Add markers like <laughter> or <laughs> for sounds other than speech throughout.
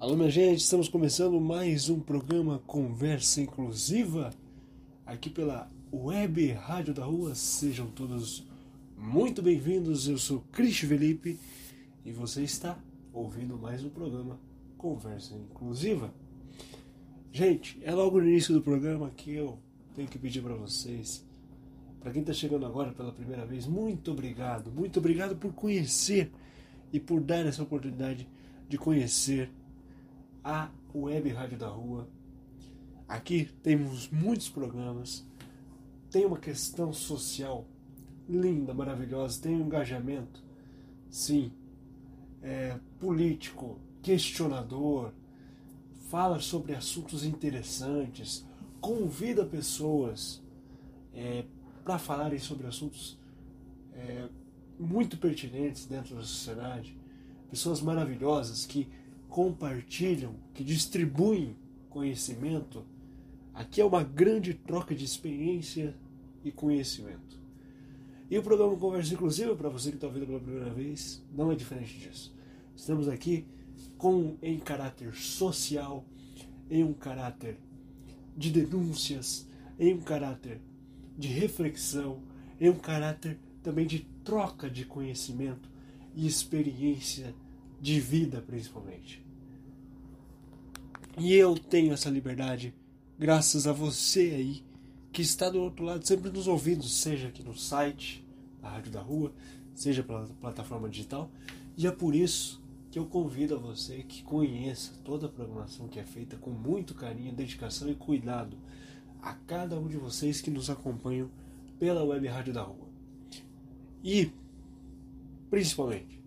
Alô, minha gente, estamos começando mais um programa Conversa Inclusiva aqui pela Web Rádio da Rua. Sejam todos muito bem-vindos. Eu sou Cris Felipe e você está ouvindo mais um programa Conversa Inclusiva. Gente, é logo no início do programa que eu tenho que pedir para vocês, para quem está chegando agora pela primeira vez, muito obrigado, muito obrigado por conhecer e por dar essa oportunidade de conhecer a Web Rádio da Rua. Aqui temos muitos programas, tem uma questão social linda, maravilhosa, tem um engajamento, sim, é, político, questionador, fala sobre assuntos interessantes, convida pessoas é, para falarem sobre assuntos é, muito pertinentes dentro da sociedade, pessoas maravilhosas que compartilham, que distribuem conhecimento, aqui é uma grande troca de experiência e conhecimento. E o programa Conversa Inclusiva, para você que está ouvindo pela primeira vez, não é diferente disso. Estamos aqui com em caráter social, em um caráter de denúncias, em um caráter de reflexão, em um caráter também de troca de conhecimento e experiência de vida principalmente. E eu tenho essa liberdade graças a você aí que está do outro lado sempre nos ouvindo, seja aqui no site da Rádio da Rua, seja pela plataforma digital. E é por isso que eu convido a você que conheça toda a programação que é feita com muito carinho, dedicação e cuidado a cada um de vocês que nos acompanham pela Web Rádio da Rua. E, principalmente,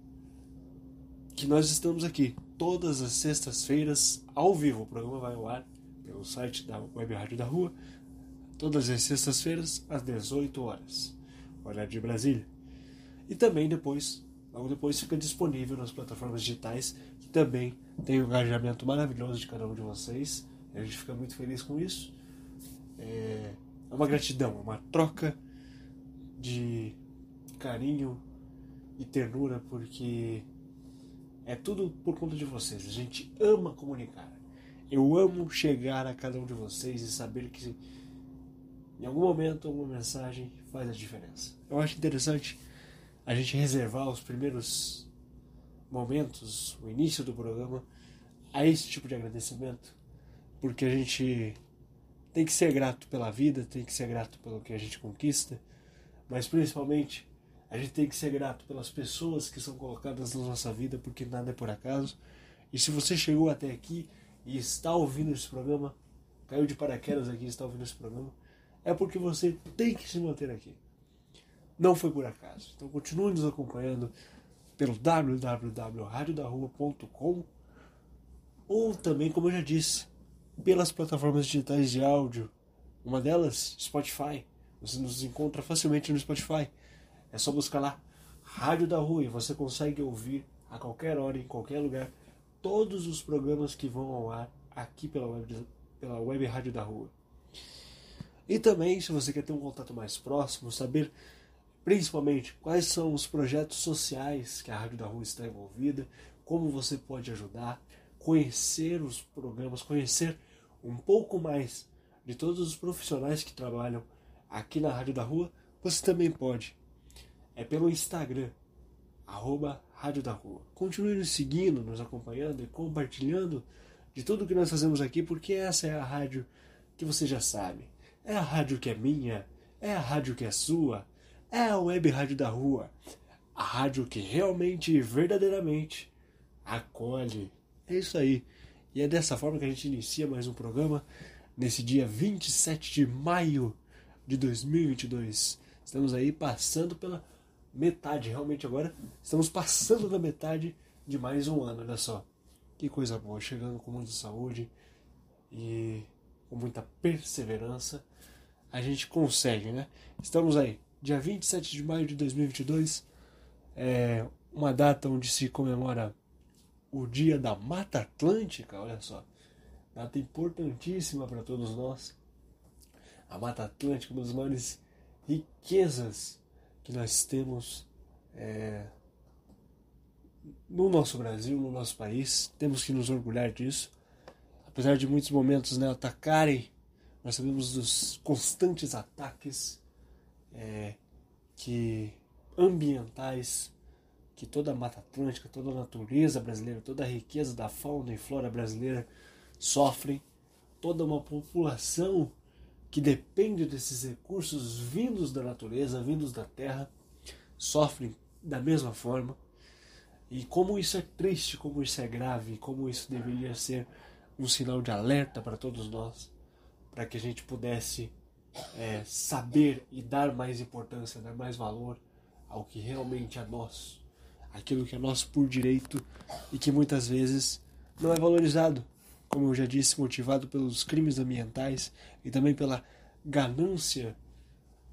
que nós estamos aqui todas as sextas-feiras ao vivo. O programa vai ao ar pelo site da Web Rádio da Rua, todas as sextas-feiras às 18 horas, horário de Brasília. E também depois, logo depois, fica disponível nas plataformas digitais, que também tem um engajamento maravilhoso de cada um de vocês. A gente fica muito feliz com isso. É, é uma gratidão, uma troca de carinho e ternura, porque é tudo por conta de vocês. A gente ama comunicar. Eu amo chegar a cada um de vocês e saber que em algum momento alguma mensagem faz a diferença. Eu acho interessante a gente reservar os primeiros momentos, o início do programa, a esse tipo de agradecimento, porque a gente tem que ser grato pela vida, tem que ser grato pelo que a gente conquista, mas principalmente a gente tem que ser grato pelas pessoas que são colocadas na nossa vida, porque nada é por acaso. E se você chegou até aqui e está ouvindo esse programa, caiu de paraquedas aqui e está ouvindo esse programa, é porque você tem que se manter aqui. Não foi por acaso. Então continue nos acompanhando pelo www.radiodarrua.com ou também, como eu já disse, pelas plataformas digitais de áudio. Uma delas, Spotify. Você nos encontra facilmente no Spotify. É só buscar lá Rádio da Rua e você consegue ouvir a qualquer hora, em qualquer lugar, todos os programas que vão ao ar aqui pela web, pela web Rádio da Rua. E também, se você quer ter um contato mais próximo, saber principalmente quais são os projetos sociais que a Rádio da Rua está envolvida, como você pode ajudar, conhecer os programas, conhecer um pouco mais de todos os profissionais que trabalham aqui na Rádio da Rua, você também pode é pelo Instagram, arroba Rádio da Rua. Continue nos seguindo, nos acompanhando e compartilhando de tudo que nós fazemos aqui, porque essa é a rádio que você já sabe. É a rádio que é minha, é a rádio que é sua, é a web rádio da rua. A rádio que realmente e verdadeiramente acolhe. É isso aí. E é dessa forma que a gente inicia mais um programa nesse dia 27 de maio de 2022. Estamos aí passando pela metade, realmente agora estamos passando da metade de mais um ano, olha só. Que coisa boa, chegando com muita saúde e com muita perseverança, a gente consegue, né? Estamos aí, dia 27 de maio de 2022, é uma data onde se comemora o Dia da Mata Atlântica, olha só. Data importantíssima para todos nós. A Mata Atlântica, uma das maiores riquezas que nós temos é, no nosso Brasil, no nosso país, temos que nos orgulhar disso. Apesar de muitos momentos né, atacarem, nós sabemos dos constantes ataques é, que ambientais que toda a Mata Atlântica, toda a natureza brasileira, toda a riqueza da fauna e flora brasileira sofrem, toda uma população que depende desses recursos vindos da natureza, vindos da terra, sofrem da mesma forma. E como isso é triste, como isso é grave, como isso deveria ser um sinal de alerta para todos nós, para que a gente pudesse é, saber e dar mais importância, dar mais valor ao que realmente é nosso, aquilo que é nosso por direito e que muitas vezes não é valorizado, como eu já disse, motivado pelos crimes ambientais e também pela ganância,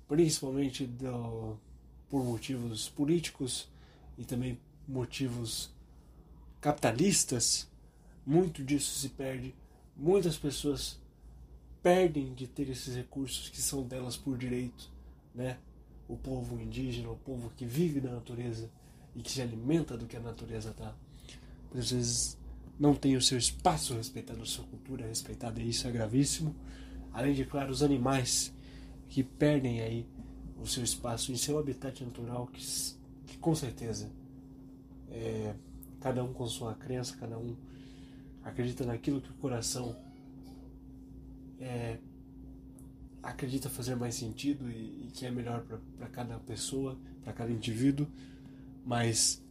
principalmente do, por motivos políticos e também motivos capitalistas. Muito disso se perde, muitas pessoas perdem de ter esses recursos que são delas por direito, né? O povo indígena, o povo que vive da natureza e que se alimenta do que a natureza dá. Muitas vezes não tem o seu espaço respeitado, a sua cultura respeitada, e isso é gravíssimo. Além de, claro, os animais que perdem aí o seu espaço em seu habitat natural, que, que com certeza é, cada um com sua crença, cada um acredita naquilo que o coração é, acredita fazer mais sentido e, e que é melhor para cada pessoa, para cada indivíduo, mas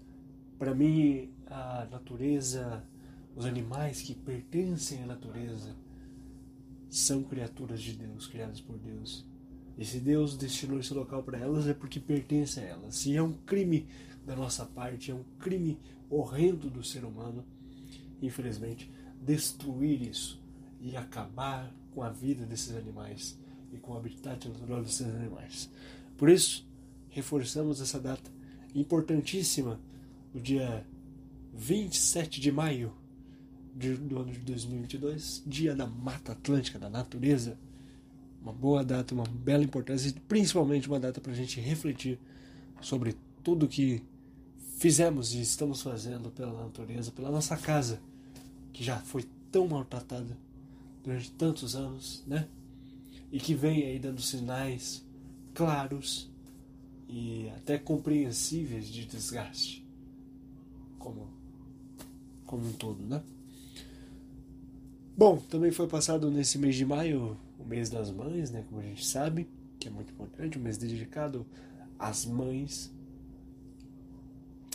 para mim a natureza, os animais que pertencem à natureza são criaturas de Deus, criadas por Deus. E se Deus destinou esse local para elas é porque pertence a elas. Se é um crime da nossa parte, é um crime horrendo do ser humano, infelizmente, destruir isso e acabar com a vida desses animais e com o habitat natural desses animais. Por isso, reforçamos essa data importantíssima do dia 27 de maio de, do ano de 2022, Dia da Mata Atlântica, da natureza. Uma boa data, uma bela importância e principalmente uma data para a gente refletir sobre tudo que fizemos e estamos fazendo pela natureza, pela nossa casa, que já foi tão maltratada durante tantos anos, né? E que vem aí dando sinais claros e até compreensíveis de desgaste, como, como um todo, né? Bom, também foi passado nesse mês de maio o mês das mães, né? Como a gente sabe, que é muito importante, um mês dedicado às mães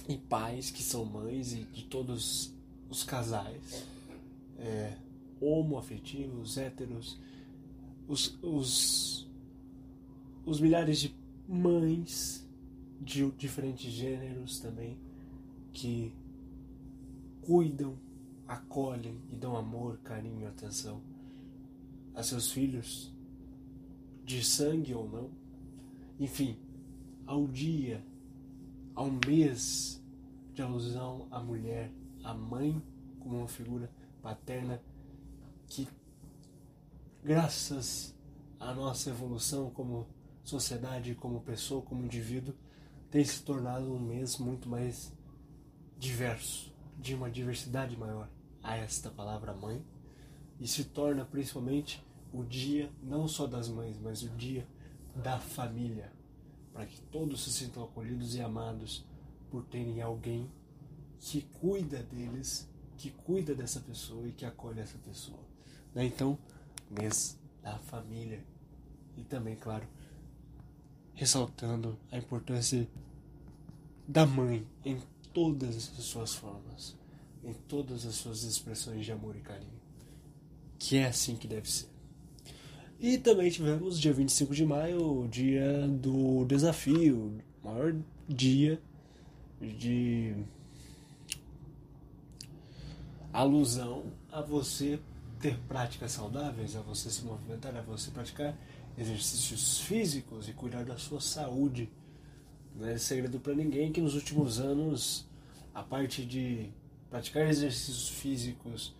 e pais que são mães e de todos os casais. É, homoafetivos, héteros, os, os, os milhares de mães de diferentes gêneros também que cuidam, acolhem e dão amor, carinho e atenção a seus filhos, de sangue ou não. Enfim, ao dia, ao mês de alusão à mulher, à mãe como uma figura paterna que, graças à nossa evolução como sociedade, como pessoa, como indivíduo, tem se tornado um mês muito mais diverso, de uma diversidade maior a esta palavra mãe, e se torna principalmente o dia não só das mães, mas o dia da família, para que todos se sintam acolhidos e amados por terem alguém que cuida deles, que cuida dessa pessoa e que acolhe essa pessoa. Né? Então, mês da família. E também, claro, ressaltando a importância da mãe em todas as suas formas, em todas as suas expressões de amor e carinho. Que é assim que deve ser. E também tivemos dia 25 de maio, o dia do desafio, o maior dia de alusão a você ter práticas saudáveis, a você se movimentar, a você praticar exercícios físicos e cuidar da sua saúde. Não é segredo para ninguém que nos últimos anos a parte de praticar exercícios físicos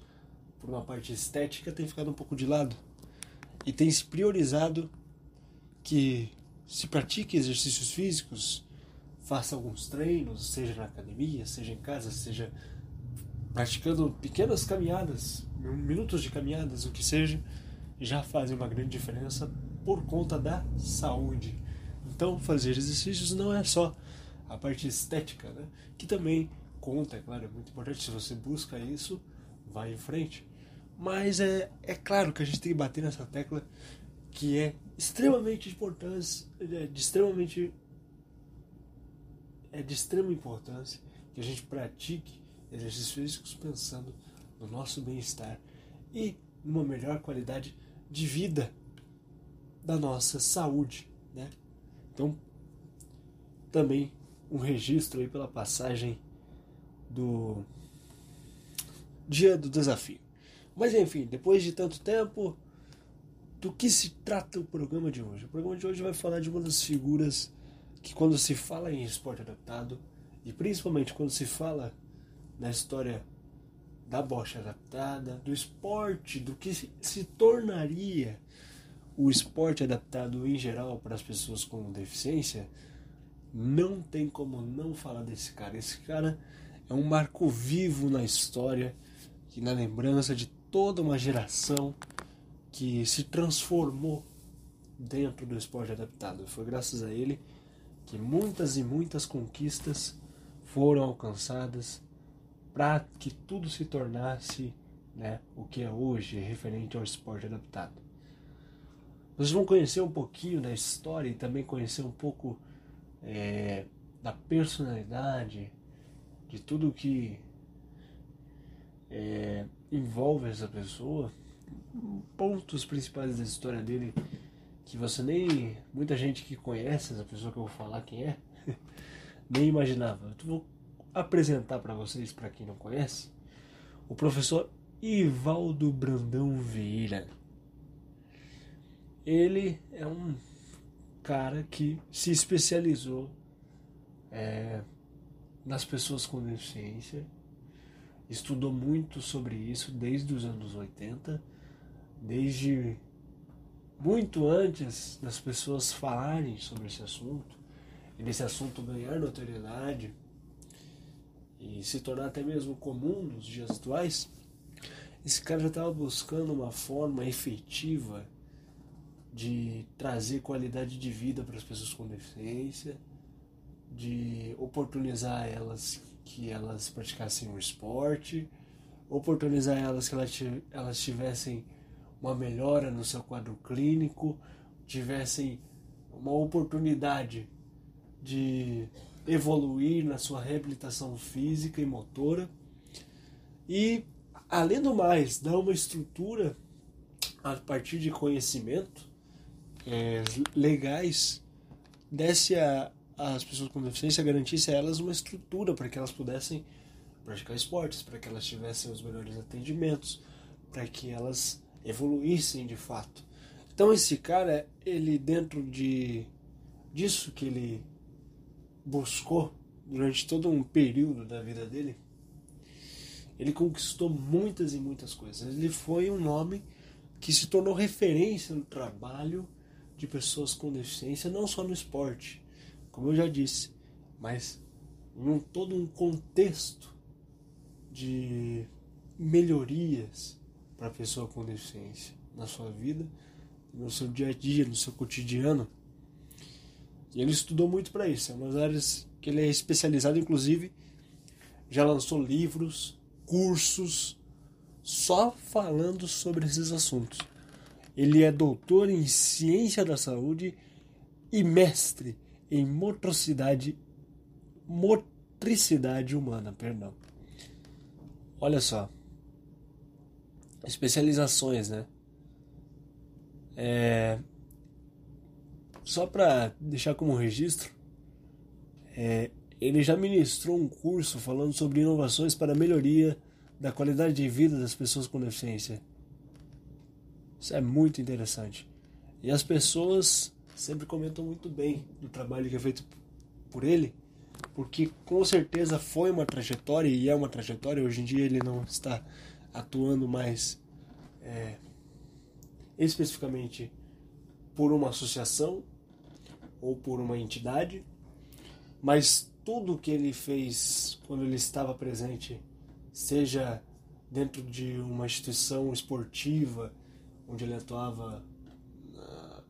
por uma parte estética tem ficado um pouco de lado e tem se priorizado que se pratique exercícios físicos faça alguns treinos, seja na academia, seja em casa, seja praticando pequenas caminhadas, minutos de caminhadas, o que seja, já fazem uma grande diferença por conta da saúde. Então, fazer exercícios não é só a parte estética, né? que também conta, é claro, é muito importante. Se você busca isso, vai em frente. Mas é, é claro que a gente tem que bater nessa tecla que é extremamente importante, é de extremamente é de extrema importância que a gente pratique exercícios físicos pensando no nosso bem-estar e numa melhor qualidade de vida da nossa saúde, né? Então, também um registro aí pela passagem do dia do desafio. Mas enfim, depois de tanto tempo, do que se trata o programa de hoje? O programa de hoje vai falar de uma das figuras que quando se fala em esporte adaptado, e principalmente quando se fala na história da bocha adaptada, do esporte, do que se tornaria o esporte adaptado em geral para as pessoas com deficiência, não tem como não falar desse cara. Esse cara é um marco vivo na história e na lembrança de toda uma geração que se transformou dentro do esporte adaptado. Foi graças a ele que muitas e muitas conquistas foram alcançadas para que tudo se tornasse né, o que é hoje referente ao esporte adaptado. Vocês vão conhecer um pouquinho da história e também conhecer um pouco é, da personalidade, de tudo que é, envolve essa pessoa, pontos principais da história dele que você nem. muita gente que conhece essa pessoa que eu vou falar quem é, <laughs> nem imaginava. Eu vou apresentar para vocês, para quem não conhece, o professor Ivaldo Brandão Vieira. Ele é um cara que se especializou é, nas pessoas com deficiência, estudou muito sobre isso desde os anos 80, desde muito antes das pessoas falarem sobre esse assunto, e desse assunto ganhar notoriedade e se tornar até mesmo comum nos dias atuais, esse cara já estava buscando uma forma efetiva de trazer qualidade de vida para as pessoas com deficiência, de oportunizar elas que elas praticassem um esporte, oportunizar elas que elas tivessem uma melhora no seu quadro clínico, tivessem uma oportunidade de evoluir na sua reabilitação física e motora. E, além do mais, dar uma estrutura a partir de conhecimento é, legais, desse a, as pessoas com deficiência, garantisse a elas uma estrutura para que elas pudessem praticar esportes, para que elas tivessem os melhores atendimentos, para que elas evoluíssem de fato. Então esse cara, ele dentro de disso que ele buscou durante todo um período da vida dele, ele conquistou muitas e muitas coisas. Ele foi um nome que se tornou referência no trabalho de pessoas com deficiência, não só no esporte, como eu já disse, mas em todo um contexto de melhorias para a pessoa com deficiência na sua vida, no seu dia a dia, no seu cotidiano. E ele estudou muito para isso, é uma das áreas que ele é especializado, inclusive já lançou livros, cursos, só falando sobre esses assuntos. Ele é doutor em ciência da saúde e mestre em motricidade, motricidade humana, perdão. Olha só, especializações, né? É, só para deixar como registro, é, ele já ministrou um curso falando sobre inovações para melhoria da qualidade de vida das pessoas com deficiência. Isso é muito interessante. E as pessoas sempre comentam muito bem do trabalho que é feito por ele, porque com certeza foi uma trajetória e é uma trajetória. Hoje em dia ele não está atuando mais é, especificamente por uma associação ou por uma entidade, mas tudo que ele fez quando ele estava presente, seja dentro de uma instituição esportiva, onde ele atuava uh,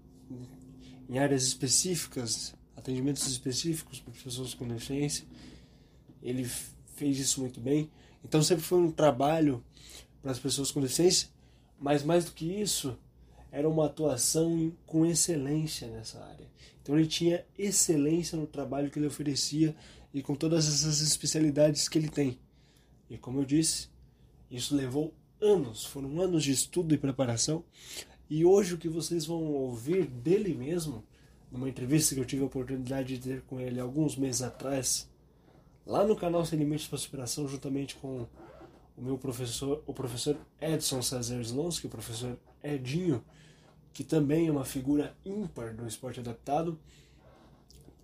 em áreas específicas, atendimentos específicos para pessoas com deficiência, ele fez isso muito bem. Então sempre foi um trabalho para as pessoas com deficiência, mas mais do que isso, era uma atuação com excelência nessa área. Então ele tinha excelência no trabalho que ele oferecia e com todas essas especialidades que ele tem. E como eu disse, isso levou anos, foram anos de estudo e preparação. E hoje o que vocês vão ouvir dele mesmo, numa entrevista que eu tive a oportunidade de ter com ele alguns meses atrás, lá no canal Sem Limites para Superação, juntamente com o meu professor, o professor Edson César Slonsky, o professor Edinho, que também é uma figura ímpar do esporte adaptado,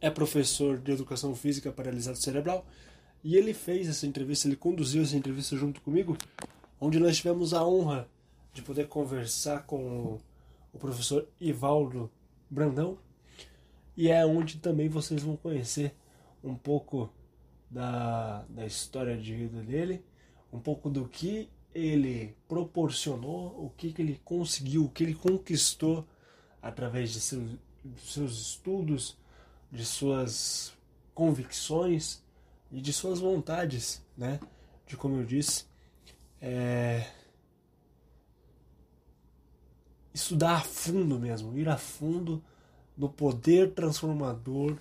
é professor de educação física paralisado cerebral, e ele fez essa entrevista, ele conduziu essa entrevista junto comigo, onde nós tivemos a honra de poder conversar com o professor Ivaldo Brandão, e é onde também vocês vão conhecer um pouco da, da história de vida dele, um pouco do que ele proporcionou, o que, que ele conseguiu, o que ele conquistou através de seus, de seus estudos, de suas convicções e de suas vontades, né? De como eu disse, é... estudar a fundo mesmo, ir a fundo no poder transformador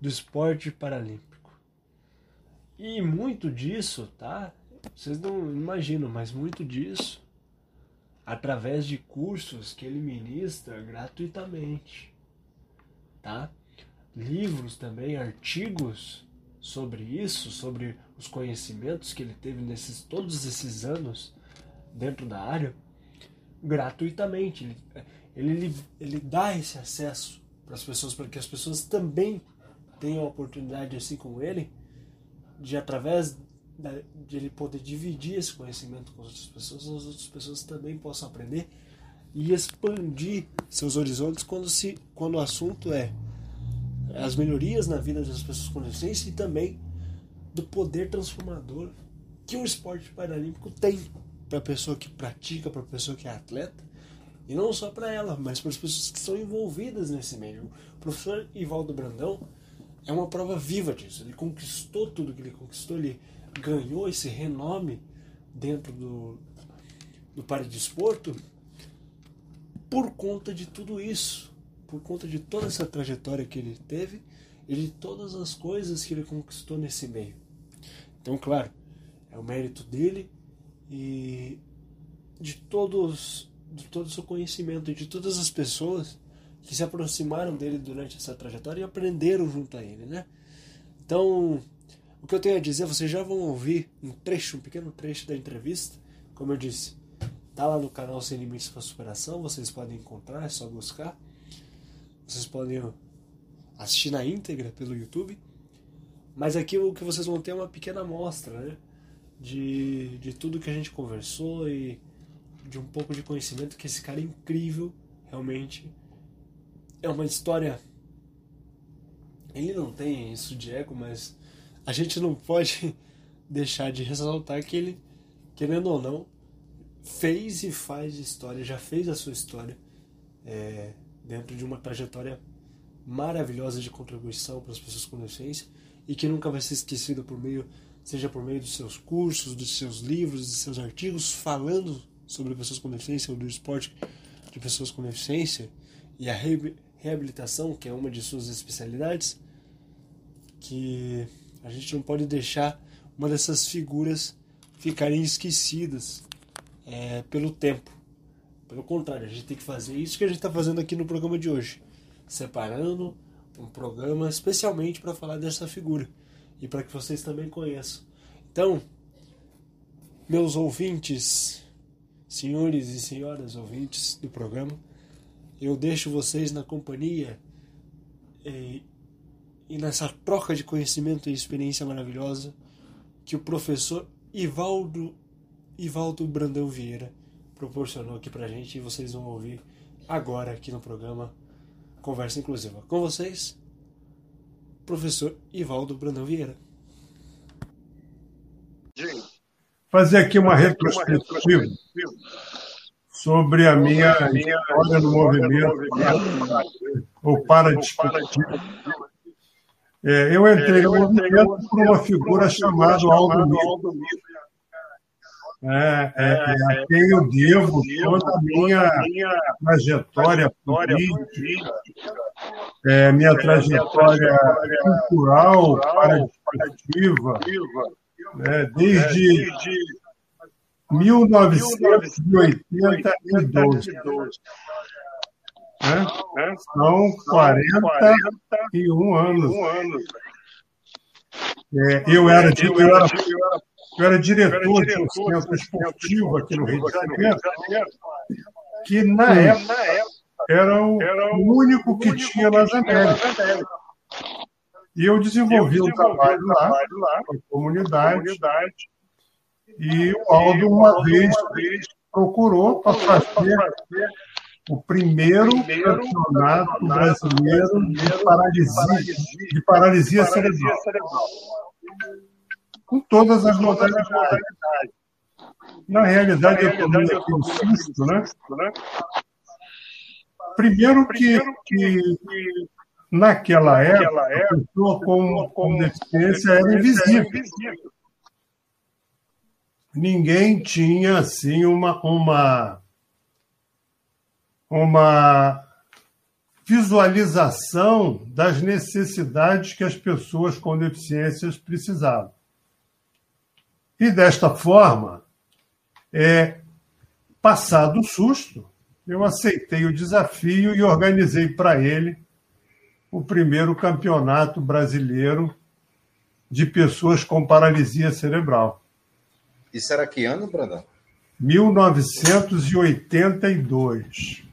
do esporte paralímpico. E muito disso, tá? Vocês não imaginam, mas muito disso através de cursos que ele ministra gratuitamente, tá? Livros também, artigos sobre isso, sobre os conhecimentos que ele teve nesses todos esses anos dentro da área, gratuitamente. Ele, ele, ele, dá esse acesso para as pessoas, para que as pessoas também tenham a oportunidade, assim como ele, de através de ele poder dividir esse conhecimento com as outras pessoas, as outras pessoas também possam aprender e expandir seus horizontes quando, se, quando o assunto é as melhorias na vida das pessoas com deficiência e também do poder transformador que o esporte paralímpico tem para a pessoa que pratica, para a pessoa que é atleta, e não só para ela, mas para as pessoas que estão envolvidas nesse meio. O professor Ivaldo Brandão é uma prova viva disso. Ele conquistou tudo que ele conquistou, ele ganhou esse renome dentro do, do paradesporto por conta de tudo isso, por conta de toda essa trajetória que ele teve e de todas as coisas que ele conquistou nesse meio. Então, claro, é o mérito dele e de todos de todo o seu conhecimento e de todas as pessoas que se aproximaram dele durante essa trajetória e aprenderam junto a ele, né? Então, o que eu tenho a dizer, vocês já vão ouvir um trecho, um pequeno trecho da entrevista. Como eu disse, tá lá no canal Sem Limites para Superação, vocês podem encontrar, é só buscar. Vocês podem assistir na íntegra pelo YouTube. Mas aqui o que vocês vão ter é uma pequena amostra, né? De, de tudo que a gente conversou e de um pouco de conhecimento que esse cara é incrível, realmente. É uma história. Ele não tem isso de ego, mas a gente não pode <laughs> deixar de ressaltar que ele, querendo ou não, fez e faz história, já fez a sua história é, dentro de uma trajetória maravilhosa de contribuição para as pessoas com deficiência e que nunca vai ser esquecida por meio, seja por meio dos seus cursos, dos seus livros, dos seus artigos falando sobre pessoas com deficiência ou do esporte de pessoas com deficiência e a reabilitação, que é uma de suas especialidades, que a gente não pode deixar uma dessas figuras ficarem esquecidas é, pelo tempo. Pelo contrário, a gente tem que fazer isso que a gente está fazendo aqui no programa de hoje, separando um programa especialmente para falar dessa figura e para que vocês também conheçam. Então, meus ouvintes, senhores e senhoras ouvintes do programa, eu deixo vocês na companhia e e nessa troca de conhecimento e experiência maravilhosa que o professor Ivaldo, Ivaldo Brandão Vieira proporcionou aqui pra gente e vocês vão ouvir agora aqui no programa Conversa Inclusiva. Com vocês, professor Ivaldo Brandão Vieira. Fazer aqui uma retrospectiva sobre a minha história no movimento, ou para discutir. É, eu entrei no movimento por uma figura chamada Aldo Mito. É, é, é, a quem eu devo toda a minha trajetória política, é, minha trajetória cultural, participativa, né, desde 1982. Né? São 41 anos. É, eu era, eu era eu era diretor de um centro esportivo aqui no Rio de Janeiro, que na época era o único que tinha nas Américas. E eu desenvolvi um trabalho lá, com a comunidade, e o Aldo, uma vez, procurou para fazer o primeiro campeonato brasileiro de paralisia, de paralisia cerebral. com todas as modalidades. Na realidade, eu tomei aqui um susto, né? Primeiro que, que naquela época, a pessoa com, com deficiência era invisível. Ninguém tinha, assim, uma, uma, uma visualização das necessidades que as pessoas com deficiências precisavam. E desta forma, é, passado o susto, eu aceitei o desafio e organizei para ele o primeiro campeonato brasileiro de pessoas com paralisia cerebral. Isso era que ano, Brandão? 1982.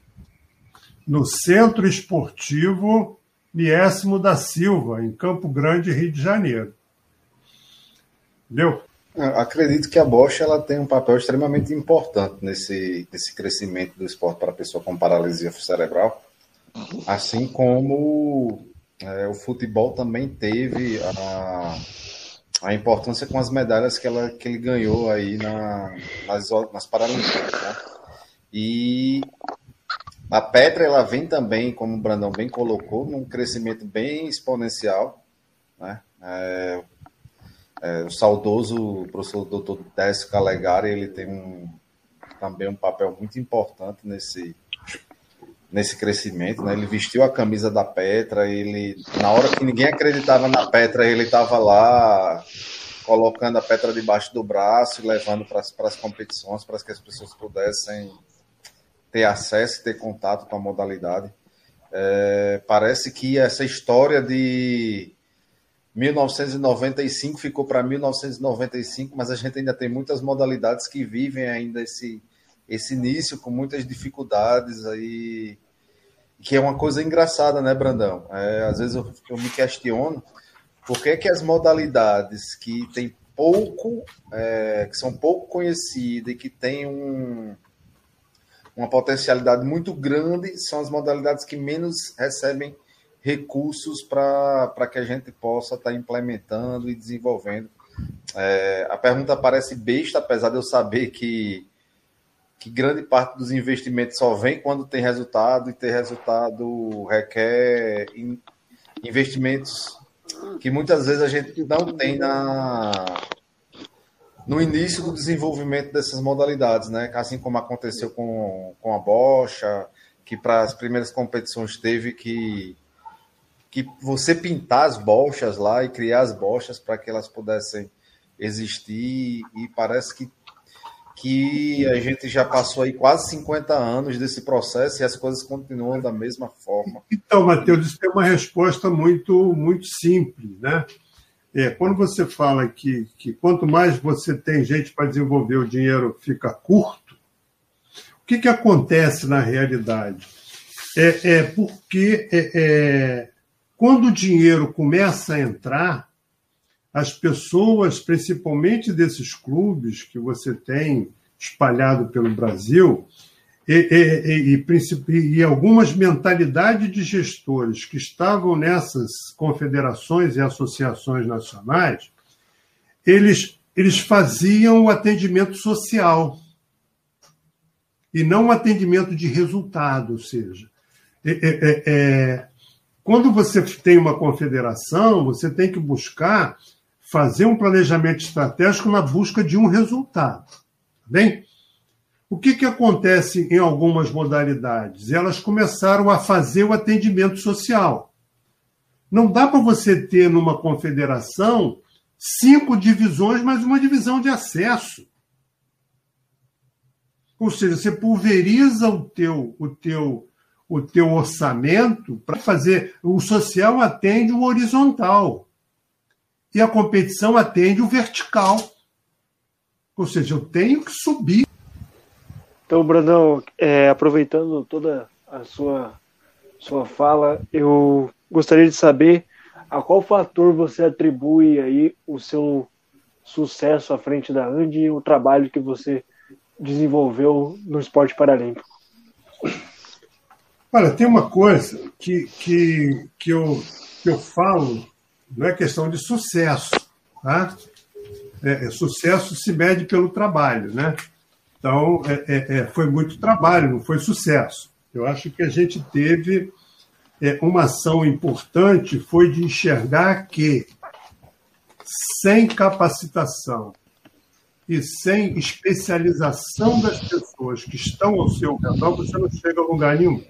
No Centro Esportivo Niésimo da Silva, em Campo Grande, Rio de Janeiro. Entendeu? Acredito que a Bosch ela tem um papel extremamente importante nesse, nesse crescimento do esporte para a pessoa com paralisia cerebral, assim como é, o futebol também teve a, a importância com as medalhas que, ela, que ele ganhou aí na, nas, nas Paralimpíadas. Né? E a Petra ela vem também, como o Brandão bem colocou, num crescimento bem exponencial. Né? É, é, o saudoso professor Dr. Décio Calegari, ele tem um, também um papel muito importante nesse, nesse crescimento. Né? Ele vestiu a camisa da Petra, ele, na hora que ninguém acreditava na Petra, ele estava lá colocando a Petra debaixo do braço e levando para as competições, para que as pessoas pudessem ter acesso, ter contato com a modalidade. É, parece que essa história de 1995 ficou para 1995, mas a gente ainda tem muitas modalidades que vivem ainda esse, esse início com muitas dificuldades aí, que é uma coisa engraçada, né, Brandão? É, às vezes eu, eu, me questiono por que, que as modalidades que tem pouco, é, que são pouco conhecidas e que têm um, uma potencialidade muito grande, são as modalidades que menos recebem recursos para que a gente possa estar tá implementando e desenvolvendo. É, a pergunta parece besta, apesar de eu saber que, que grande parte dos investimentos só vem quando tem resultado, e ter resultado requer investimentos que muitas vezes a gente não tem na, no início do desenvolvimento dessas modalidades, né? Assim como aconteceu com, com a bocha, que para as primeiras competições teve que que você pintar as bochas lá e criar as bochas para que elas pudessem existir e parece que que a gente já passou aí quase 50 anos desse processo e as coisas continuam da mesma forma. Então, Matheus, isso tem uma resposta muito, muito simples, né? É, quando você fala que, que quanto mais você tem gente para desenvolver, o dinheiro fica curto, o que, que acontece na realidade? É, é porque é, é quando o dinheiro começa a entrar, as pessoas, principalmente desses clubes que você tem espalhado pelo Brasil, e, e, e, e, algumas mentalidades de gestores que estavam nessas confederações e associações nacionais, eles, eles faziam o atendimento social e não o atendimento de resultado, ou seja, é, é, é, quando você tem uma confederação, você tem que buscar fazer um planejamento estratégico na busca de um resultado. Tá bem? O que, que acontece em algumas modalidades? Elas começaram a fazer o atendimento social. Não dá para você ter numa confederação cinco divisões, mas uma divisão de acesso. Ou seja, você pulveriza o teu, o teu, o teu orçamento para fazer. O social atende o horizontal e a competição atende o vertical. Ou seja, eu tenho que subir então, Brandão, é, aproveitando toda a sua, sua fala, eu gostaria de saber a qual fator você atribui aí o seu sucesso à frente da Andy e o trabalho que você desenvolveu no esporte paralímpico. Olha, tem uma coisa que, que, que, eu, que eu falo, não é questão de sucesso, tá? É, é, sucesso se mede pelo trabalho, né? Então, é, é, é, foi muito trabalho, não foi sucesso. Eu acho que a gente teve é, uma ação importante, foi de enxergar que sem capacitação e sem especialização das pessoas que estão ao seu redor, você não chega a lugar nenhum.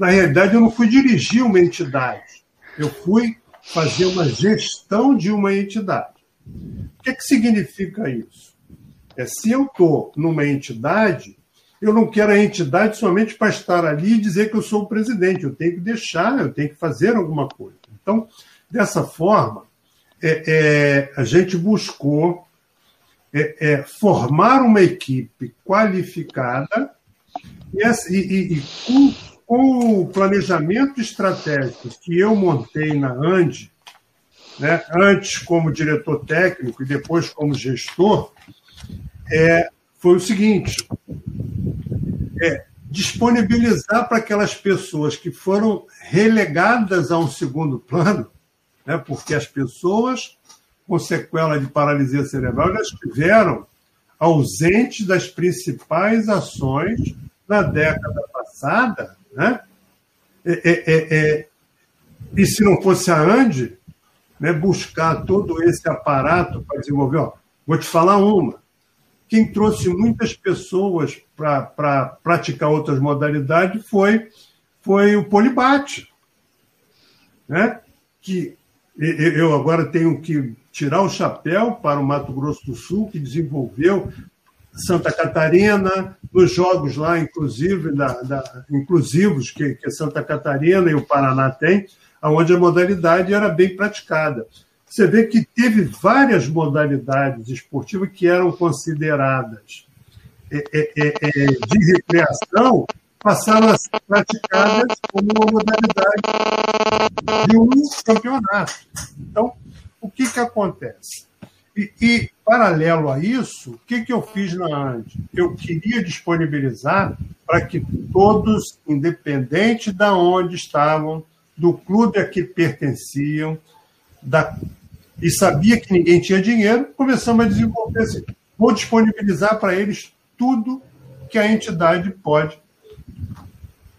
Na realidade, eu não fui dirigir uma entidade, eu fui fazer uma gestão de uma entidade. O que, que significa isso? É, se eu estou numa entidade, eu não quero a entidade somente para estar ali e dizer que eu sou o presidente. Eu tenho que deixar, eu tenho que fazer alguma coisa. Então, dessa forma, é, é, a gente buscou é, é formar uma equipe qualificada e, e, e o planejamento estratégico que eu montei na ANDE, né, antes como diretor técnico e depois como gestor, é, foi o seguinte: é, disponibilizar para aquelas pessoas que foram relegadas a um segundo plano, né, porque as pessoas com sequela de paralisia cerebral já estiveram ausentes das principais ações na década passada, né? É, é, é, é e se não fosse a Ande, né, buscar todo esse aparato para desenvolver, ó, vou te falar uma, quem trouxe muitas pessoas para pra praticar outras modalidades foi, foi o Polibate. Né? Que eu agora tenho que tirar o chapéu para o Mato Grosso do Sul, que desenvolveu Santa Catarina, nos jogos lá, inclusive, da, da, inclusivos que, que Santa Catarina e o Paraná têm, onde a modalidade era bem praticada você vê que teve várias modalidades esportivas que eram consideradas é, é, é, é, de recreação, passaram a ser praticadas como uma modalidade de um campeonato. Então, o que, que acontece? E, e, paralelo a isso, o que, que eu fiz na ANDE? Eu queria disponibilizar para que todos, independente de onde estavam, do clube a que pertenciam, da e sabia que ninguém tinha dinheiro, começamos a desenvolver assim, vou disponibilizar para eles tudo que a entidade pode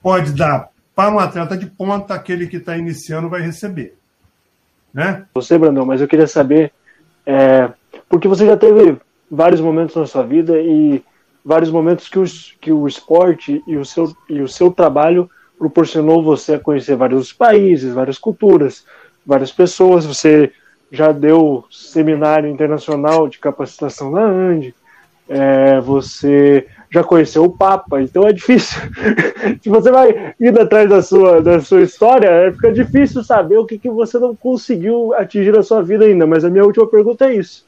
pode dar para um atleta de ponta, aquele que está iniciando vai receber. Né? Você, Brandão, mas eu queria saber, é, porque você já teve vários momentos na sua vida e vários momentos que, os, que o esporte e o, seu, e o seu trabalho proporcionou você a conhecer vários países, várias culturas, várias pessoas. Você já deu seminário internacional de capacitação na ANDE, é, você já conheceu o Papa, então é difícil. <laughs> Se você vai indo atrás da sua, da sua história, é, fica difícil saber o que, que você não conseguiu atingir na sua vida ainda. Mas a minha última pergunta é isso.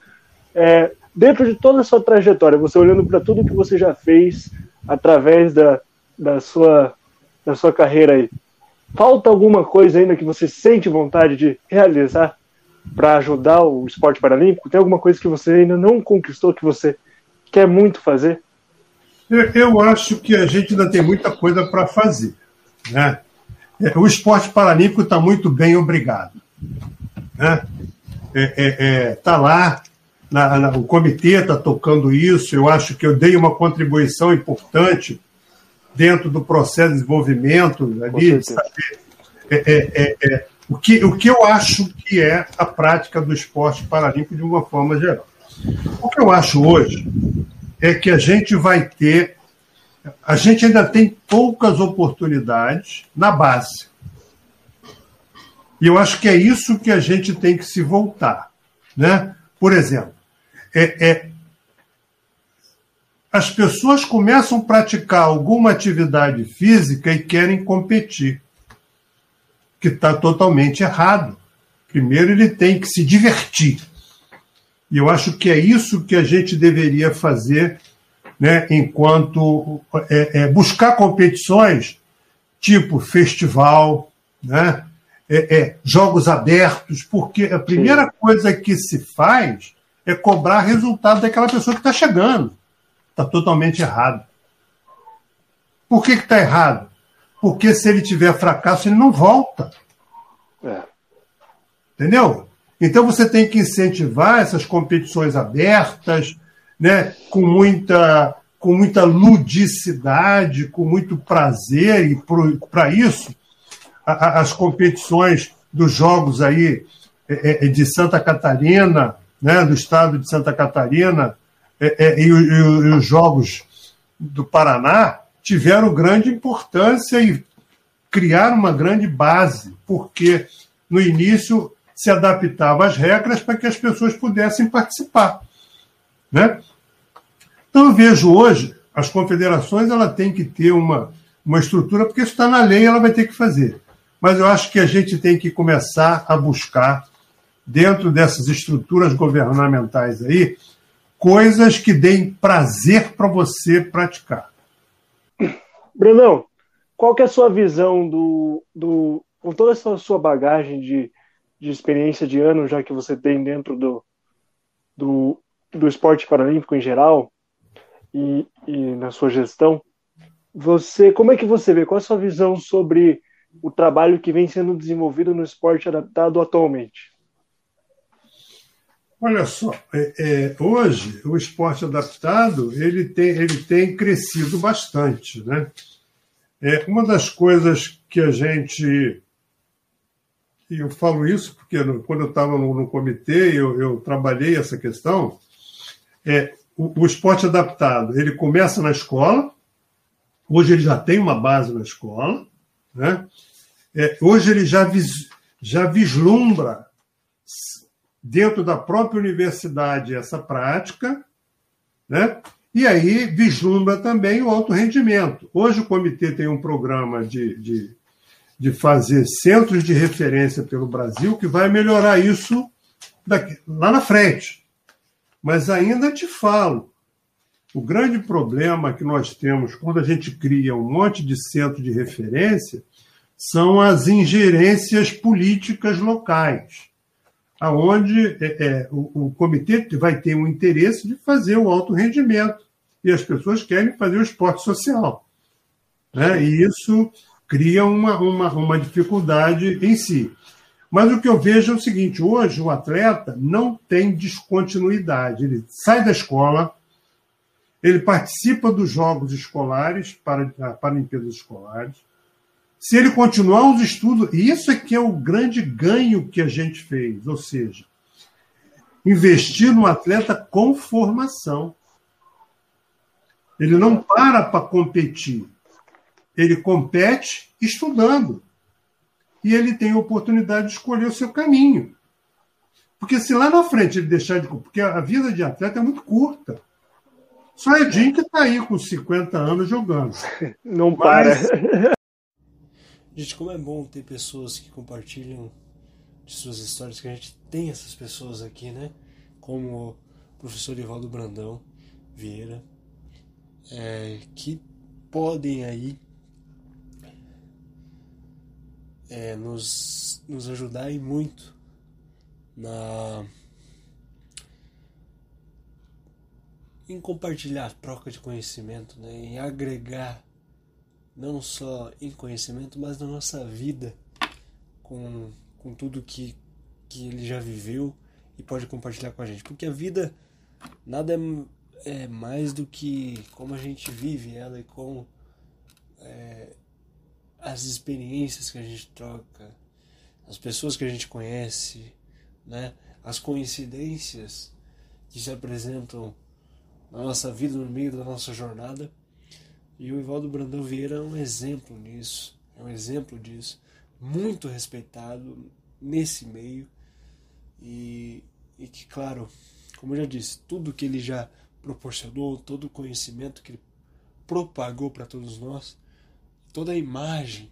É, dentro de toda a sua trajetória, você olhando para tudo que você já fez através da, da, sua, da sua carreira aí, falta alguma coisa ainda que você sente vontade de realizar? para ajudar o esporte paralímpico? Tem alguma coisa que você ainda não conquistou que você quer muito fazer? Eu, eu acho que a gente ainda tem muita coisa para fazer. Né? É, o esporte paralímpico está muito bem, obrigado. Né? É, é, é tá lá, na, na, o comitê está tocando isso. Eu acho que eu dei uma contribuição importante dentro do processo de desenvolvimento ali, de saber é, é, o, que, o que eu acho que é a prática do esporte paralímpico de uma forma geral. O que eu acho hoje é que a gente vai ter. A gente ainda tem poucas oportunidades na base. E eu acho que é isso que a gente tem que se voltar. Né? Por exemplo, é, é, as pessoas começam a praticar alguma atividade física e querem competir, que está totalmente errado. Primeiro, ele tem que se divertir. E eu acho que é isso que a gente deveria fazer, né, enquanto é, é, buscar competições tipo festival, né, é, é jogos abertos, porque a primeira Sim. coisa que se faz é cobrar resultado daquela pessoa que está chegando. Está totalmente errado. Por que está errado? Porque se ele tiver fracasso, ele não volta. É. Entendeu? Então você tem que incentivar essas competições abertas, né, com muita com muita ludicidade, com muito prazer e para isso a, a, as competições dos jogos aí é, é, de Santa Catarina, né, do estado de Santa Catarina é, é, e, e, e os jogos do Paraná tiveram grande importância e criaram uma grande base, porque no início se adaptava às regras para que as pessoas pudessem participar. Né? Então eu vejo hoje, as confederações ela tem que ter uma, uma estrutura, porque isso está na lei, ela vai ter que fazer. Mas eu acho que a gente tem que começar a buscar, dentro dessas estruturas governamentais aí, coisas que deem prazer para você praticar. Brunão, qual que é a sua visão do, do com toda essa sua bagagem de de experiência de ano já que você tem dentro do, do, do esporte paralímpico em geral e, e na sua gestão, você como é que você vê? Qual a sua visão sobre o trabalho que vem sendo desenvolvido no esporte adaptado atualmente? Olha só, é, é, hoje o esporte adaptado ele tem, ele tem crescido bastante, né? É, uma das coisas que a gente e eu falo isso porque quando eu estava no, no, comitê, eu, eu, trabalhei essa questão. É, o, o, esporte adaptado, ele começa na escola, hoje ele já tem uma base na escola, né? É, hoje ele já, vis, já vislumbra dentro da própria universidade essa prática, né? E aí vislumbra também o alto rendimento. Hoje o comitê tem um programa de, de de fazer centros de referência pelo Brasil, que vai melhorar isso daqui, lá na frente. Mas ainda te falo, o grande problema que nós temos quando a gente cria um monte de centro de referência são as ingerências políticas locais, aonde é, é, o, o comitê vai ter um interesse de fazer o alto rendimento e as pessoas querem fazer o esporte social. Né? E isso cria uma, uma, uma dificuldade em si. Mas o que eu vejo é o seguinte: hoje o atleta não tem descontinuidade. Ele sai da escola, ele participa dos jogos escolares, para Paralimpíadas Escolares. Se ele continuar os estudos, isso é que é o grande ganho que a gente fez, ou seja, investir no atleta com formação. Ele não para para competir. Ele compete estudando. E ele tem a oportunidade de escolher o seu caminho. Porque se lá na frente ele deixar de. Porque a vida de atleta é muito curta. Só Edinho que está aí com 50 anos jogando. <laughs> Não para. Gente, como é bom ter pessoas que compartilham de suas histórias, que a gente tem essas pessoas aqui, né? Como o professor Ivaldo Brandão Vieira, é, que podem aí é, nos, nos ajudar e muito na em compartilhar troca de conhecimento, né? em agregar não só em conhecimento, mas na nossa vida com, com tudo que, que ele já viveu e pode compartilhar com a gente. Porque a vida nada é, é mais do que como a gente vive ela e como é, as experiências que a gente troca, as pessoas que a gente conhece, né? as coincidências que se apresentam na nossa vida, no meio da nossa jornada. E o Ivaldo Brandão Vieira é um exemplo nisso, é um exemplo disso, muito respeitado nesse meio e, e que, claro, como eu já disse, tudo que ele já proporcionou, todo o conhecimento que ele propagou para todos nós, toda a imagem,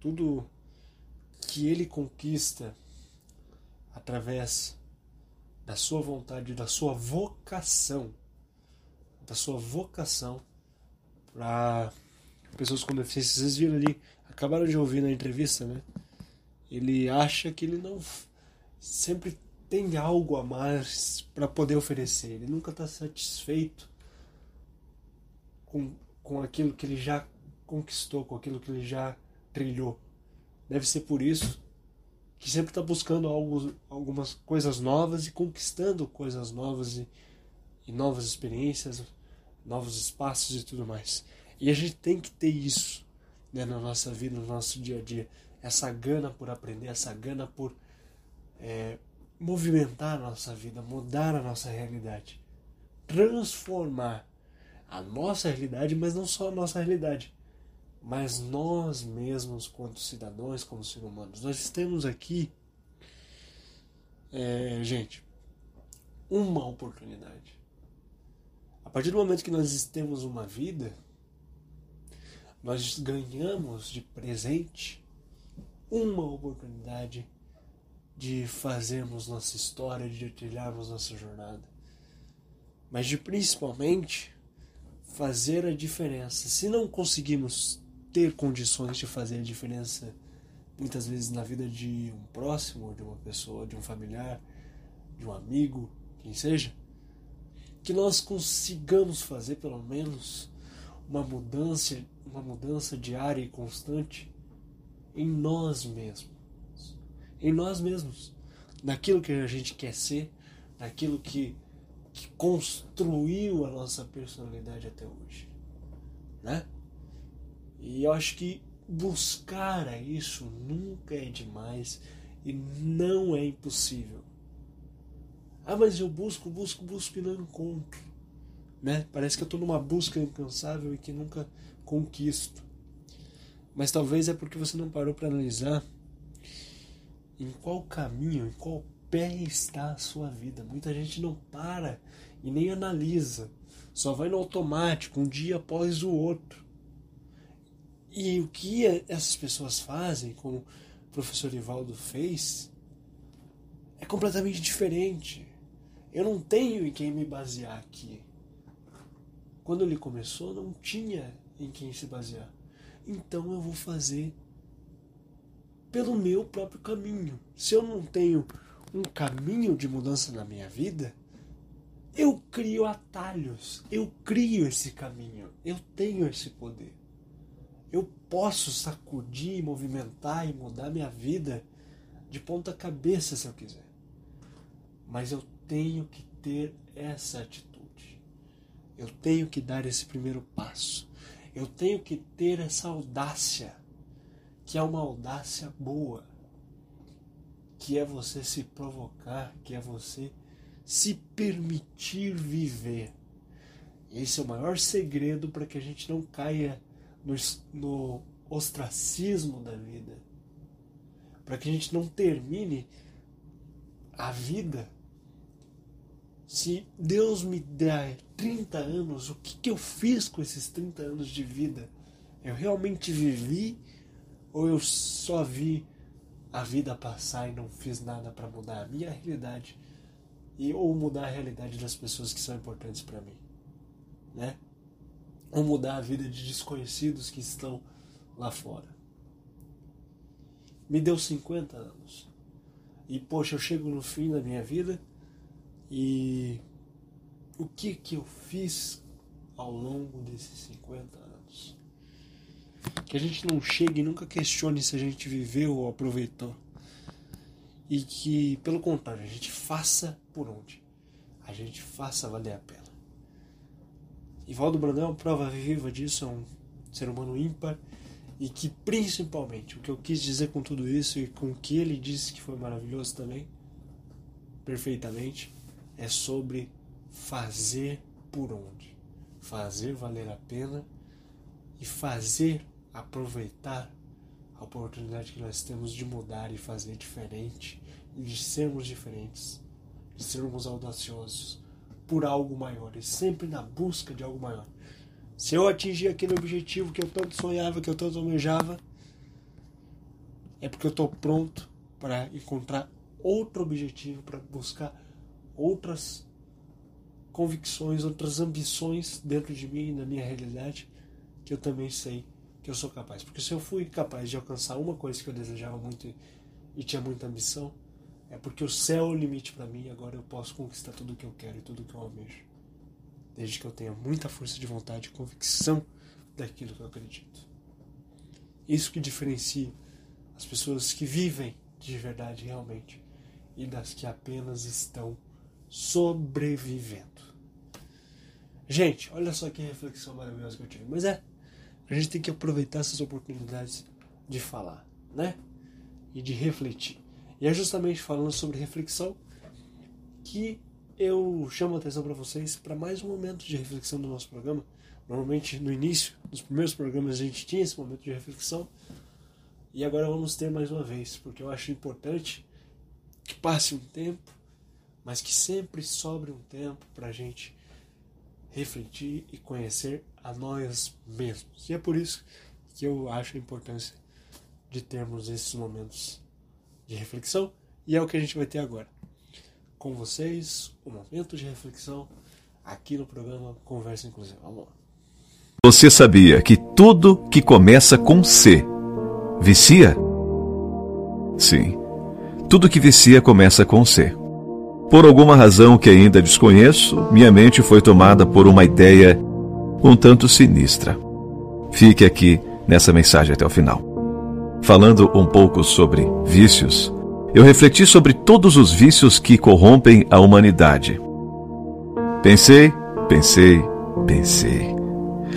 tudo que ele conquista através da sua vontade, da sua vocação, da sua vocação para pessoas com deficiência. Vocês viram ali, acabaram de ouvir na entrevista, né? Ele acha que ele não sempre tem algo a mais para poder oferecer. Ele nunca está satisfeito com, com aquilo que ele já conquistou, com aquilo que ele já trilhou. Deve ser por isso que sempre está buscando algo, algumas coisas novas e conquistando coisas novas e, e novas experiências, novos espaços e tudo mais. E a gente tem que ter isso né, na nossa vida, no nosso dia a dia. Essa gana por aprender, essa gana por é, movimentar a nossa vida, mudar a nossa realidade, transformar a nossa realidade, mas não só a nossa realidade, mas nós mesmos, quanto cidadãos, como seres humanos. Nós temos aqui, é, gente, uma oportunidade. A partir do momento que nós temos uma vida, nós ganhamos de presente uma oportunidade de fazermos nossa história, de trilharmos nossa jornada, mas de principalmente fazer a diferença. Se não conseguimos ter condições de fazer a diferença, muitas vezes na vida de um próximo, de uma pessoa, de um familiar, de um amigo, quem seja, que nós consigamos fazer pelo menos uma mudança, uma mudança diária e constante em nós mesmos. Em nós mesmos. Naquilo que a gente quer ser, naquilo que, que construiu a nossa personalidade até hoje. Né? E eu acho que buscar isso nunca é demais e não é impossível. Ah, mas eu busco, busco, busco e não encontro né? Parece que eu estou numa busca incansável e que nunca conquisto. Mas talvez é porque você não parou para analisar em qual caminho, em qual pé está a sua vida. Muita gente não para e nem analisa, só vai no automático, um dia após o outro. E o que essas pessoas fazem, como o professor Ivaldo fez, é completamente diferente. Eu não tenho em quem me basear aqui. Quando ele começou, não tinha em quem se basear. Então eu vou fazer pelo meu próprio caminho. Se eu não tenho um caminho de mudança na minha vida, eu crio atalhos, eu crio esse caminho, eu tenho esse poder. Eu posso sacudir, movimentar e mudar minha vida de ponta cabeça se eu quiser. Mas eu tenho que ter essa atitude. Eu tenho que dar esse primeiro passo. Eu tenho que ter essa audácia, que é uma audácia boa, que é você se provocar, que é você se permitir viver. Esse é o maior segredo para que a gente não caia no, no ostracismo da vida. Para que a gente não termine a vida se Deus me der 30 anos, o que, que eu fiz com esses 30 anos de vida? Eu realmente vivi ou eu só vi a vida passar e não fiz nada para mudar a minha realidade e ou mudar a realidade das pessoas que são importantes para mim, né? Ou mudar a vida de desconhecidos que estão lá fora. Me deu 50 anos. E poxa, eu chego no fim da minha vida e o que que eu fiz ao longo desses 50 anos. Que a gente não chegue e nunca questione se a gente viveu ou aproveitou. E que, pelo contrário, a gente faça por onde? A gente faça valer a pena. Ivaldo Brandão é prova viva disso, é um ser humano ímpar. E que principalmente o que eu quis dizer com tudo isso e com o que ele disse que foi maravilhoso também, perfeitamente, é sobre fazer por onde, fazer valer a pena e fazer aproveitar a oportunidade que nós temos de mudar e fazer diferente, de sermos diferentes, de sermos audaciosos por algo maior e sempre na busca de algo maior. Se eu atingir aquele objetivo que eu tanto sonhava, que eu tanto almejava, é porque eu estou pronto para encontrar outro objetivo, para buscar outras convicções, outras ambições dentro de mim, na minha realidade, que eu também sei que eu sou capaz. Porque se eu fui capaz de alcançar uma coisa que eu desejava muito e tinha muita ambição, é porque o céu é o limite para mim agora eu posso conquistar tudo o que eu quero e tudo o que eu almejo. Desde que eu tenha muita força de vontade e convicção daquilo que eu acredito. Isso que diferencia as pessoas que vivem de verdade realmente e das que apenas estão sobrevivendo. Gente, olha só que reflexão maravilhosa que eu tive. Mas é, a gente tem que aproveitar essas oportunidades de falar, né? E de refletir. E é justamente falando sobre reflexão que eu chamo a atenção para vocês para mais um momento de reflexão do nosso programa. Normalmente no início, nos primeiros programas, a gente tinha esse momento de reflexão. E agora vamos ter mais uma vez, porque eu acho importante que passe um tempo, mas que sempre sobre um tempo para a gente refletir e conhecer a nós mesmos. E é por isso que eu acho a importância de termos esses momentos de reflexão e é o que a gente vai ter agora. Com vocês, o um momento de reflexão aqui no programa Conversa Inclusiva. Vamos lá. Você sabia que tudo que começa com C vicia? Sim, tudo que vicia começa com C. Por alguma razão que ainda desconheço, minha mente foi tomada por uma ideia um tanto sinistra. Fique aqui nessa mensagem até o final. Falando um pouco sobre vícios, eu refleti sobre todos os vícios que corrompem a humanidade. Pensei, pensei, pensei.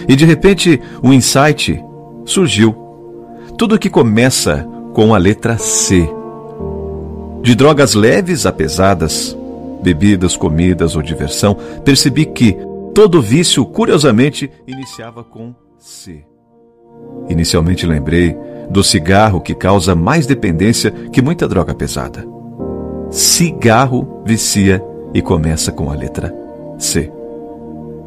E de repente um insight surgiu. Tudo que começa com a letra C. De drogas leves a pesadas, bebidas, comidas ou diversão, percebi que todo vício, curiosamente, iniciava com C. Inicialmente lembrei do cigarro que causa mais dependência que muita droga pesada. Cigarro vicia e começa com a letra C.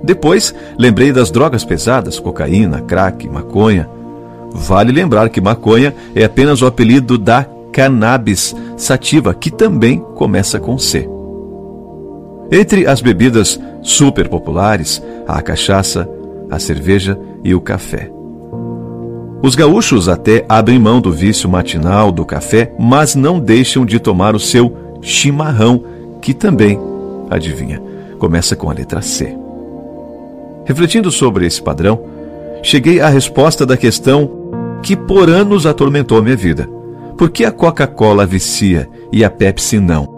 Depois, lembrei das drogas pesadas, cocaína, crack, maconha. Vale lembrar que maconha é apenas o apelido da cannabis sativa, que também começa com C. Entre as bebidas super populares, há a cachaça, a cerveja e o café. Os gaúchos até abrem mão do vício matinal do café, mas não deixam de tomar o seu chimarrão, que também, adivinha, começa com a letra C. Refletindo sobre esse padrão, cheguei à resposta da questão que por anos atormentou minha vida. Por que a Coca-Cola vicia e a Pepsi não?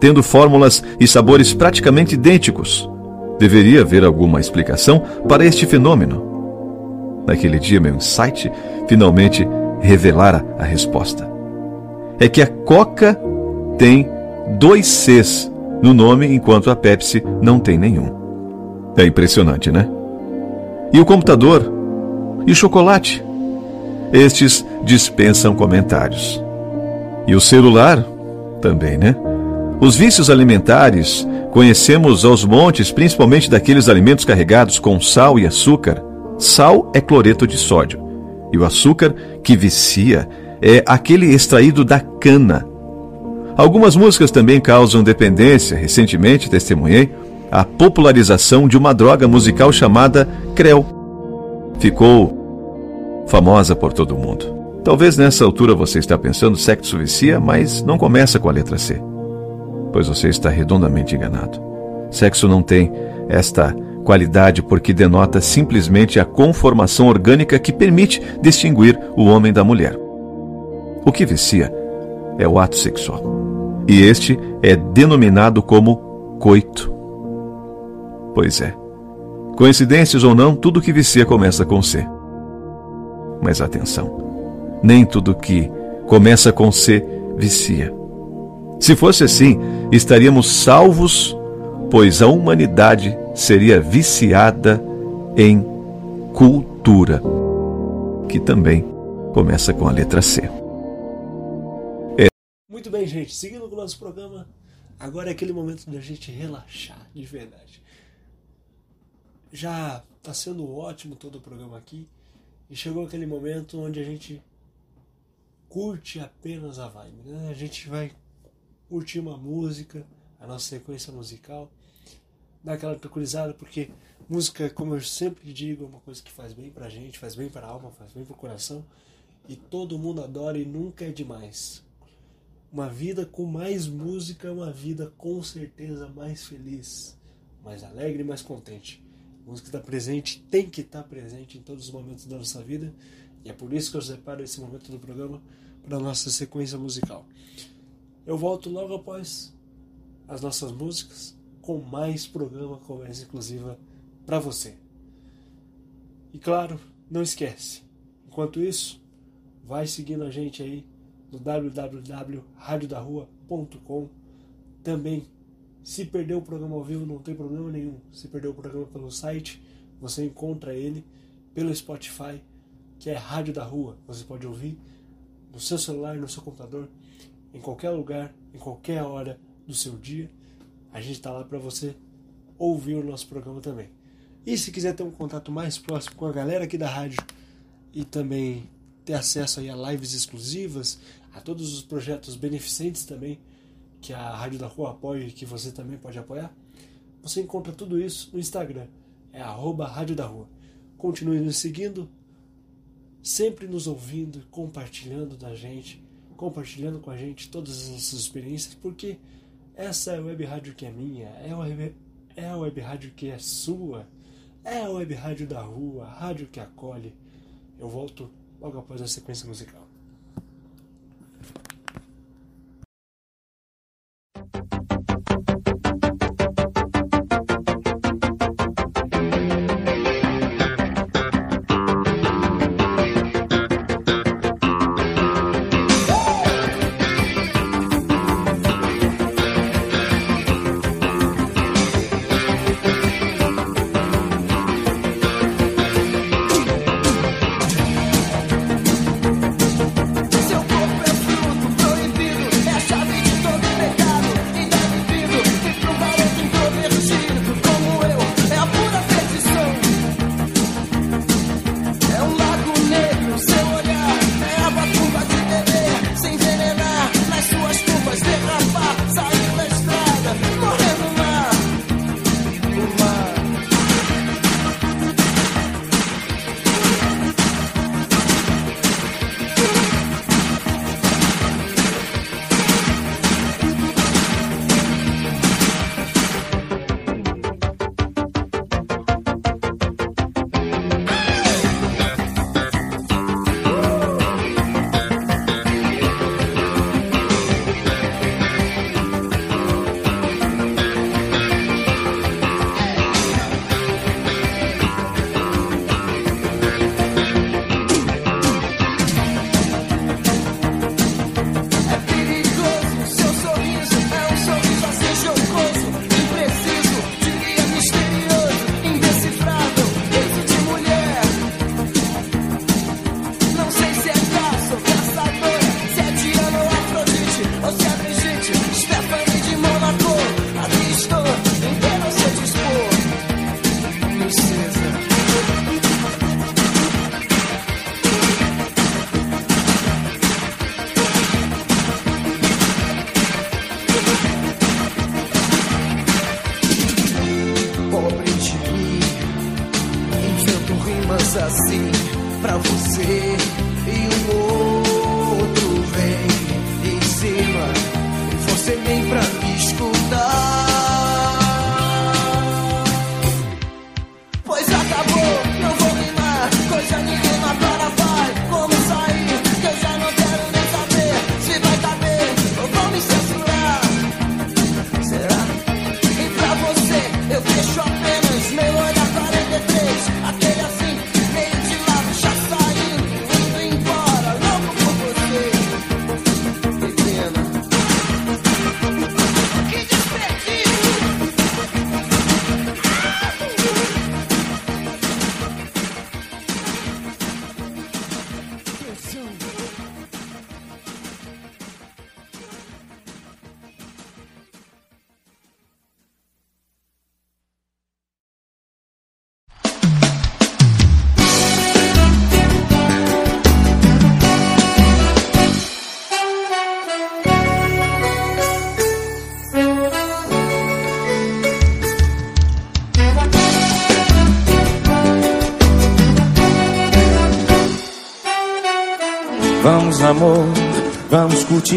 tendo fórmulas e sabores praticamente idênticos. Deveria haver alguma explicação para este fenômeno. Naquele dia, meu insight finalmente revelara a resposta. É que a Coca tem dois Cs no nome, enquanto a Pepsi não tem nenhum. É impressionante, né? E o computador? E o chocolate? Estes dispensam comentários. E o celular? Também, né? Os vícios alimentares conhecemos aos montes, principalmente daqueles alimentos carregados com sal e açúcar. Sal é cloreto de sódio, e o açúcar que vicia é aquele extraído da cana. Algumas músicas também causam dependência. Recentemente testemunhei a popularização de uma droga musical chamada Creu. Ficou famosa por todo o mundo. Talvez nessa altura você está pensando sexo vicia, mas não começa com a letra C pois você está redondamente enganado. Sexo não tem esta qualidade porque denota simplesmente a conformação orgânica que permite distinguir o homem da mulher. O que vicia é o ato sexual. E este é denominado como coito. Pois é. Coincidências ou não, tudo que vicia começa com C. Mas atenção, nem tudo que começa com C vicia. Se fosse assim, estaríamos salvos, pois a humanidade seria viciada em cultura, que também começa com a letra C. É. Muito bem, gente. Seguindo com o nosso programa, agora é aquele momento da gente relaxar, de verdade. Já está sendo ótimo todo o programa aqui. E chegou aquele momento onde a gente curte apenas a vibe. Né? A gente vai curtir uma música, a nossa sequência musical dar aquela tranquilizada, porque música, como eu sempre digo, é uma coisa que faz bem pra gente, faz bem pra alma, faz bem pro coração, e todo mundo adora e nunca é demais. Uma vida com mais música é uma vida com certeza mais feliz, mais alegre e mais contente. A música está presente, tem que estar tá presente em todos os momentos da nossa vida, e é por isso que eu separo esse momento do programa para a nossa sequência musical. Eu volto logo após as nossas músicas com mais programa Conversa Exclusiva para você. E claro, não esquece, enquanto isso, vai seguindo a gente aí no www.radiodarrua.com. Também, se perdeu o programa ao vivo, não tem problema nenhum. Se perdeu o programa pelo site, você encontra ele pelo Spotify, que é Rádio da Rua. Você pode ouvir no seu celular, no seu computador, em qualquer lugar, em qualquer hora do seu dia a gente está lá para você ouvir o nosso programa também. E se quiser ter um contato mais próximo com a galera aqui da rádio e também ter acesso aí a lives exclusivas, a todos os projetos beneficentes também que a Rádio da Rua apoia e que você também pode apoiar, você encontra tudo isso no Instagram, é arroba Rádio da Rua. Continue nos seguindo, sempre nos ouvindo, compartilhando da gente, compartilhando com a gente todas as nossas experiências, porque essa é a web rádio que é minha, é a web, é a web rádio que é sua, é a web rádio da rua, rádio que acolhe. Eu volto logo após a sequência musical.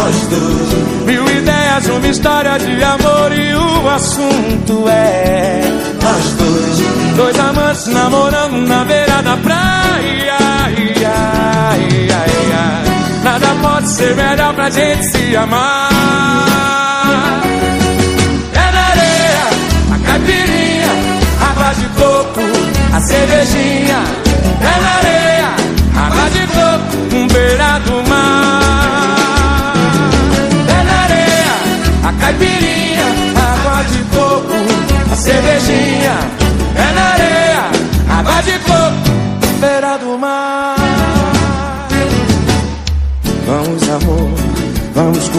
Nós dois. Mil ideias, uma história de amor e o assunto é. Nós dois. Dois amantes namorando na beira da praia. Nada pode ser melhor pra gente se amar.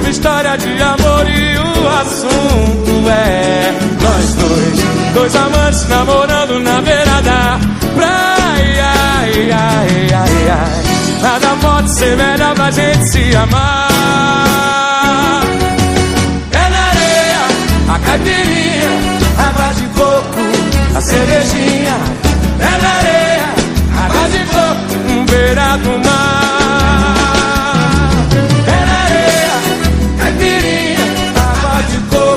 uma história de amor e o assunto é nós dois, dois amantes namorando na beira da praia. Ai, ai, ai, ai. Nada pode ser melhor pra gente se amar. É na areia, a caipirinha, água de coco, a cervejinha. É na areia, água de coco, um beira do mar. De coco,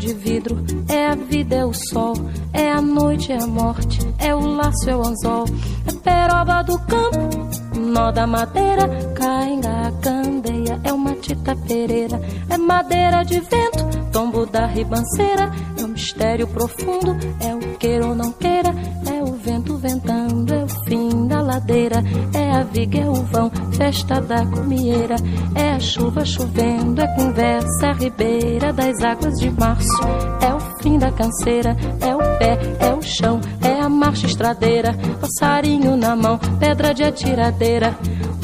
de vidro, é a vida, é o sol. É a noite, é a morte, é o laço, é o anzol. É peroba do campo, nó da madeira. Cainga, candeia, é uma tita pereira. É madeira de vento, tombo da ribanceira. É um mistério profundo, é o queira ou não queira. É o vento ventando, ladeira. É a viga, é o vão, festa da comieira. É a chuva chovendo, é conversa, ribeira das águas de março. É o fim da canseira, é o pé, é o chão, é a marcha estradeira. Passarinho na mão, pedra de atiradeira.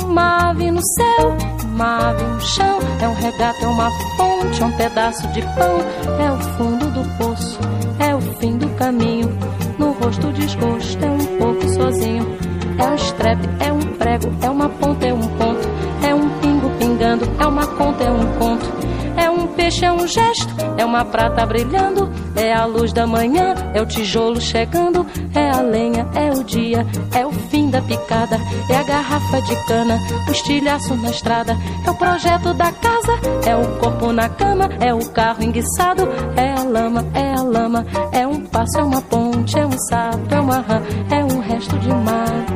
Uma ave no céu, uma ave no chão. É um regato, é uma ponte, é um pedaço de pão. É o fundo do poço, é o fim do caminho. No rosto desgosto, é um pouco sozinho. É um estrepe, é um prego, é uma ponta, é um ponto. É um pingo pingando, é uma conta, é um conto. É um peixe, é um gesto, é uma prata brilhando. É a luz da manhã, é o tijolo chegando. É a lenha, é o dia, é o fim da picada. É a garrafa de cana, o estilhaço na estrada. É o projeto da casa, é o corpo na cama. É o carro enguiçado, é a lama, é a lama. É um passo, é uma ponte, é um sapo, é uma rã. É um resto de mato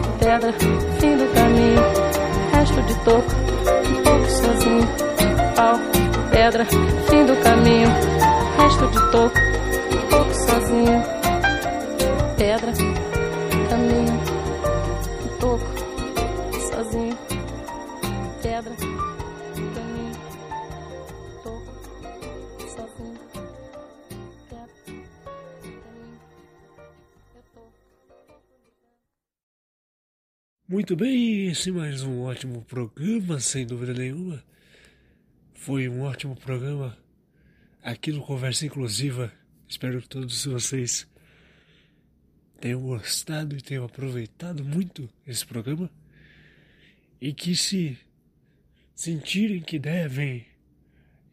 pedra, fim do caminho. Resto de toco, um pouco sozinho. Pau, pedra, fim do caminho. Resto de toco, um pouco sozinho. Pedra, caminho, um toco, sozinho. Pedra, Muito bem, esse é mais um ótimo programa, sem dúvida nenhuma. Foi um ótimo programa aqui no Conversa Inclusiva. Espero que todos vocês tenham gostado e tenham aproveitado muito esse programa. E que se sentirem que devem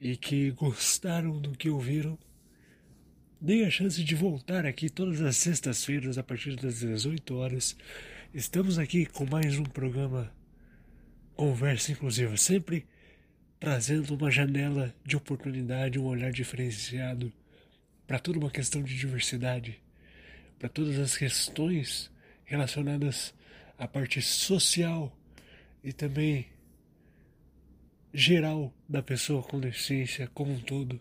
e que gostaram do que ouviram, deem a chance de voltar aqui todas as sextas-feiras a partir das 18 horas. Estamos aqui com mais um programa Conversa Inclusiva, sempre trazendo uma janela de oportunidade, um olhar diferenciado para toda uma questão de diversidade, para todas as questões relacionadas à parte social e também geral da pessoa com deficiência como um todo,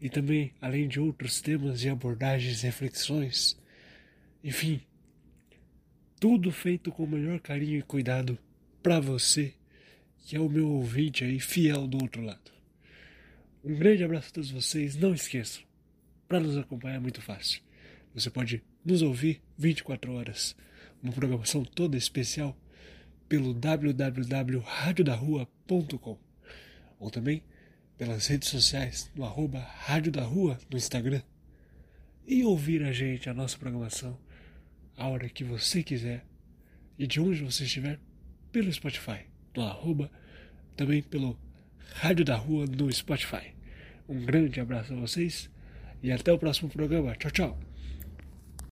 e também além de outros temas e abordagens, reflexões, enfim, tudo feito com o melhor carinho e cuidado para você, que é o meu ouvinte aí fiel do outro lado. Um grande abraço a todos vocês, não esqueçam, para nos acompanhar é muito fácil. Você pode nos ouvir 24 horas, uma programação toda especial pelo www.radiodarrua.com ou também pelas redes sociais no arroba Rádio da Rua no Instagram e ouvir a gente, a nossa programação, a hora que você quiser e de onde você estiver pelo Spotify, no arroba, também pelo Rádio da Rua no Spotify. Um grande abraço a vocês e até o próximo programa. Tchau, tchau.